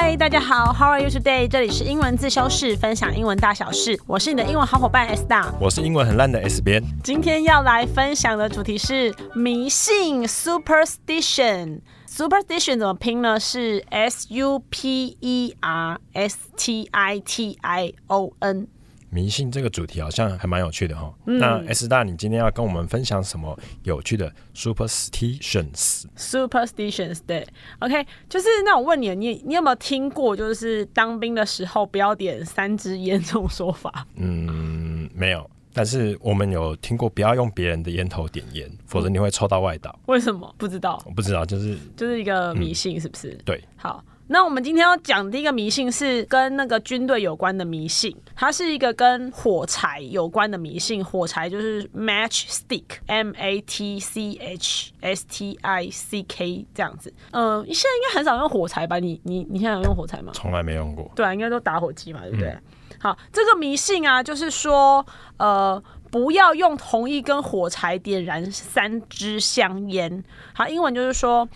嗨，大家好，How are you today？这里是英文自修室，分享英文大小事。我是你的英文好伙伴 S 大。我是英文很烂的 S 边。今天要来分享的主题是迷信 （superstition）。superstition 怎么拼呢？是 S U P E R S T I T I O N。迷信这个主题好像还蛮有趣的哈。那 S 大，你今天要跟我们分享什么有趣的 superstitions？superstitions 对，OK，就是那我问你，你你有没有听过，就是当兵的时候不要点三支烟这种说法？嗯，没有。但是我们有听过不要用别人的烟头点烟，否则你会抽到外岛。为什么？不知道，我不知道，就是就是一个迷信，是不是？对。好，那我们今天要讲的第一个迷信是跟那个军队有关的迷信，它是一个跟火柴有关的迷信。火柴就是 match stick，M A T C H S T I C K 这样子。嗯、现在应该很少用火柴吧？你你你现在有用火柴吗？从来没用过。对啊，应该都打火机嘛，对不对？好，这个迷信啊，就是说，呃，不要用同一根火柴点燃三支香烟。好，英文就是说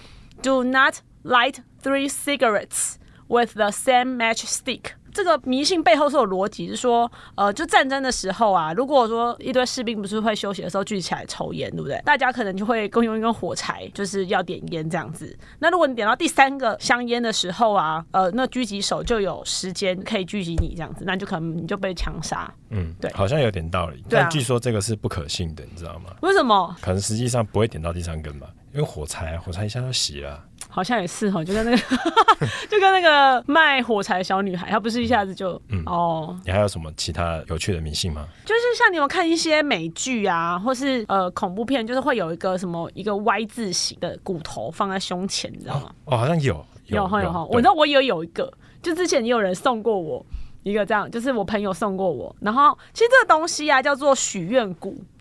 ，Do not light three cigarettes with the same matchstick。这个迷信背后是有逻辑，是说，呃，就战争的时候啊，如果说一堆士兵不是会休息的时候聚起来抽烟，对不对？大家可能就会共用一根火柴，就是要点烟这样子。那如果你点到第三个香烟的时候啊，呃，那狙击手就有时间可以狙击你这样子，那就可能你就被枪杀。嗯，对好像有点道理。但据说这个是不可信的，你知道吗？为什么？可能实际上不会点到第三根吧，因为火柴，火柴一下就熄了。好像也是哈，就跟那个 就跟那个卖火柴的小女孩，她不是一下子就、嗯哦，你还有什么其他有趣的迷信吗？就是像你有看一些美剧啊，或是呃恐怖片，就是会有一个什么一个 Y 字形的骨头放在胸前，你知道吗？哦，好像有，有哈有哈，我对知道我也有一个，就之前也有人送过我一个这样，就是我朋友送过我，然后其实这个东西啊叫做许愿骨，哼，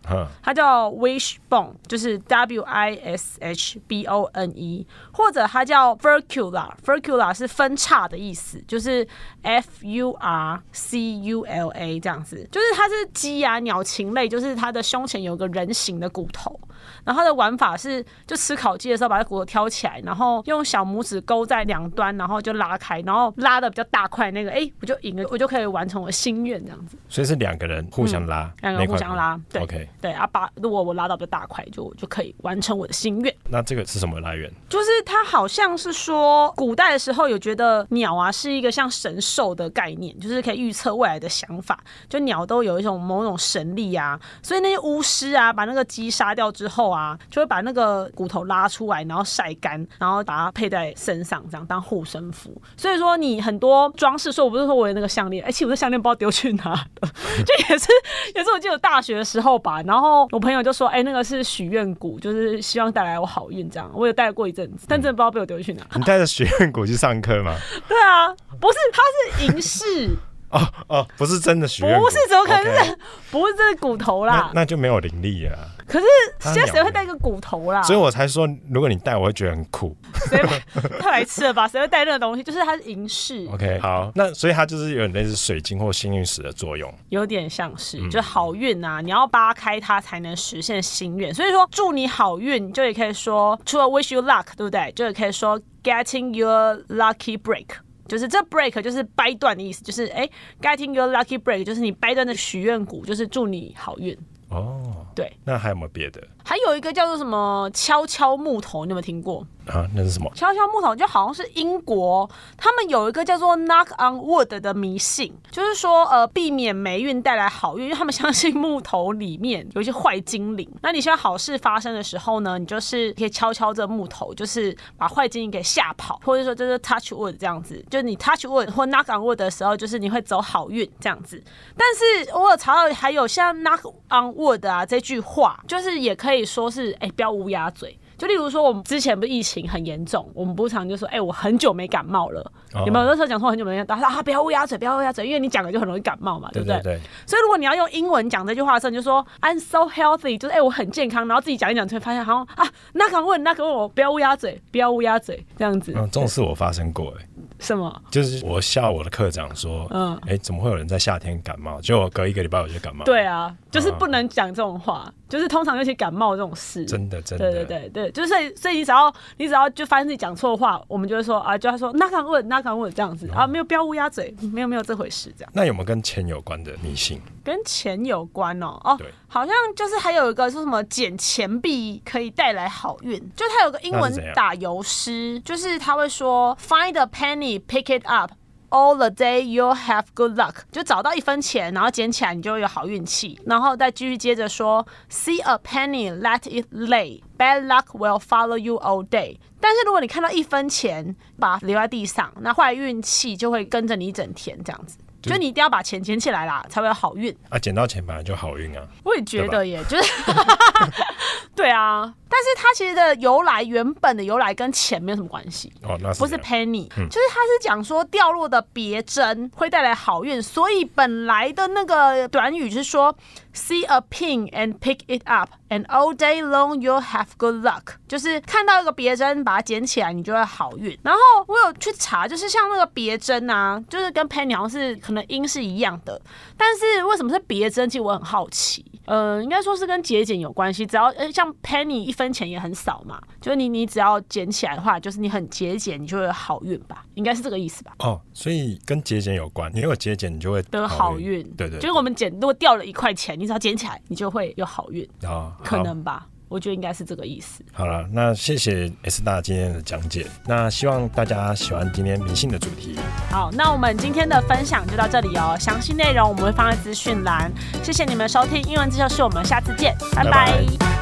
它叫 wishbone，就是 W I S H B O N E，或者它叫 furcula，furcula 是分叉的意思，就是 F U R C U L A 这样子，就是它是鸡啊鸟禽类，就是它的胸前有个人形的骨头，然后它的玩法是就吃烤鸡的时候把它骨头挑起来，然后用小拇指勾在两端，然后就拉开，然后拉的比较大块那个，哎、我就赢了，我就可以完成我的心愿这样子。所以是两个人互相拉，嗯两个人互相拉，对对啊，把如果我拉到比较大块，就就可以完成我的心愿。那这个是什么来源？就是它好像是说，古代的时候有觉得鸟啊是一个像神兽的概念，就是可以预测未来的想法。就鸟都有一种某种神力啊，所以那些巫师啊，把那个鸡杀掉之后啊，就会把那个骨头拉出来，然后晒干，然后把它配在身上，这样当护身符。所以说你很多装饰，说我不是说我有那个项链，哎、其实我的项链不知道丢去哪了，就也是也是我记得大学的时候吧，然后我朋友就说，哎、那个是许愿骨，就是希望带来我好运这样。我有带过一阵子，但真的不知道被我丢去哪。你带着许愿骨去上课吗？对啊，不是，它是银饰，哦哦，不是真的学院鼓，不是，怎么可能是？不是这是骨头啦。那就没有灵力了啊。可是现在谁会带个骨头啦？所以我才说，如果你带，我会觉得很酷。谁会太白痴了吧？谁会带那个东西？就是它是银饰，OK，好，那所以它就是有点类似水晶或幸运石的作用。有点像是，嗯就好运啊，你要扒开它才能实现心愿。所以说祝你好运，就也可以说除了 wish you luck，对不对？就也可以说 getting your lucky break。就是这 break 就是掰断的意思，就是哎、getting your lucky break 就是你掰断的许愿骨，就是祝你好运。哦，对，那还有没有别的还有一个叫做什么敲敲木头，你有没有听过？啊？那是什么？敲敲木头就好像是英国，他们有一个叫做 knock on wood 的迷信，就是说呃避免霉运带来好运，因为他们相信木头里面有一些坏精灵。那你希望好事发生的时候呢，你就是可以敲敲这木头，就是把坏精灵给吓跑，或者说就是 touch wood 这样子，就是你 touch wood 或 knock on wood 的时候，就是你会走好运这样子。但是我有查到还有像 knock on wood 啊这句话，就是也可以说是哎、不要乌鸦嘴。就例如说，我们之前不是疫情很严重，我们不是常就说，哎、我很久没感冒了。哦有没有那时候讲说很久没感冒？他说啊，不要乌鸦嘴，不要乌鸦嘴，因为你讲了就很容易感冒嘛，对不对？对对对，所以如果你要用英文讲这句话的时候，你就说 I'm so healthy，就是哎、我很健康，然后自己讲一讲，就会发现好像啊，那个问那个问我不要乌鸦嘴，不要乌鸦嘴这样子，嗯，这种事我发生过，哎，什么？就是我笑我的课长说，嗯嗯，哎，怎么会有人在夏天感冒？结果隔一个礼拜我就感冒。对啊，就是不能讲这种话。就是通常尤其感冒这种事，真的真的，对对对对，就是所以所以你只要你只要就发现自己讲错话，我们就会说啊，就要说那敢问那敢问这样子啊，没有不要乌鸦嘴，没有没有这回事这样。那有没有跟钱有关的迷信？跟钱有关哦，哦对，好像就是还有一个说什么捡钱币可以带来好运，就它有个英文打油诗，就是他会说 Find a penny, pick it up. All the day you'll have good luck，就找到一分钱，然后捡起来你就会有好运气，然后再继续接着说，See a penny, let it lay, bad luck will follow you all day。但是如果你看到一分钱，把它留在地上，那坏运气就会跟着你一整天这样子。就你一定要把钱捡起来啦，才会有好运。啊，捡到钱本来就好运啊。我也觉得耶，就是 对啊，但是它其实的由来，原本的由来跟钱没有什么关系。哦，那不是 penny，、就是它是讲说掉落的别针会带来好运，所以本来的那个短语是说 see a pin and pick it up and all day long you'll have good luck，就是看到一个别针把它捡起来，你就会好运。然后我有去查，就是像那个别针啊，就是跟 penny 好像是可能音是一样的，但是为什么是别针？其实我很好奇。呃，应该说是跟节俭有关系。只要呃像 penny 一分钱也很少嘛，就是你你只要捡起来的话，就是你很节俭，你就会有好运吧，应该是这个意思吧。哦，所以跟节俭有关。你如果节俭，你就会得好运，对对，就是我们捡，如果掉了一块钱，你只要捡起来，你就会有好运，啊，可能吧？我觉得应该是这个意思。好了，那谢谢 S 大今天的讲解。那希望大家喜欢今天迷信的主题。好，那我们今天的分享就到这里哦，详细内容我们会放在资讯栏。谢谢你们收听英文自修室，我们下次见，拜拜拜拜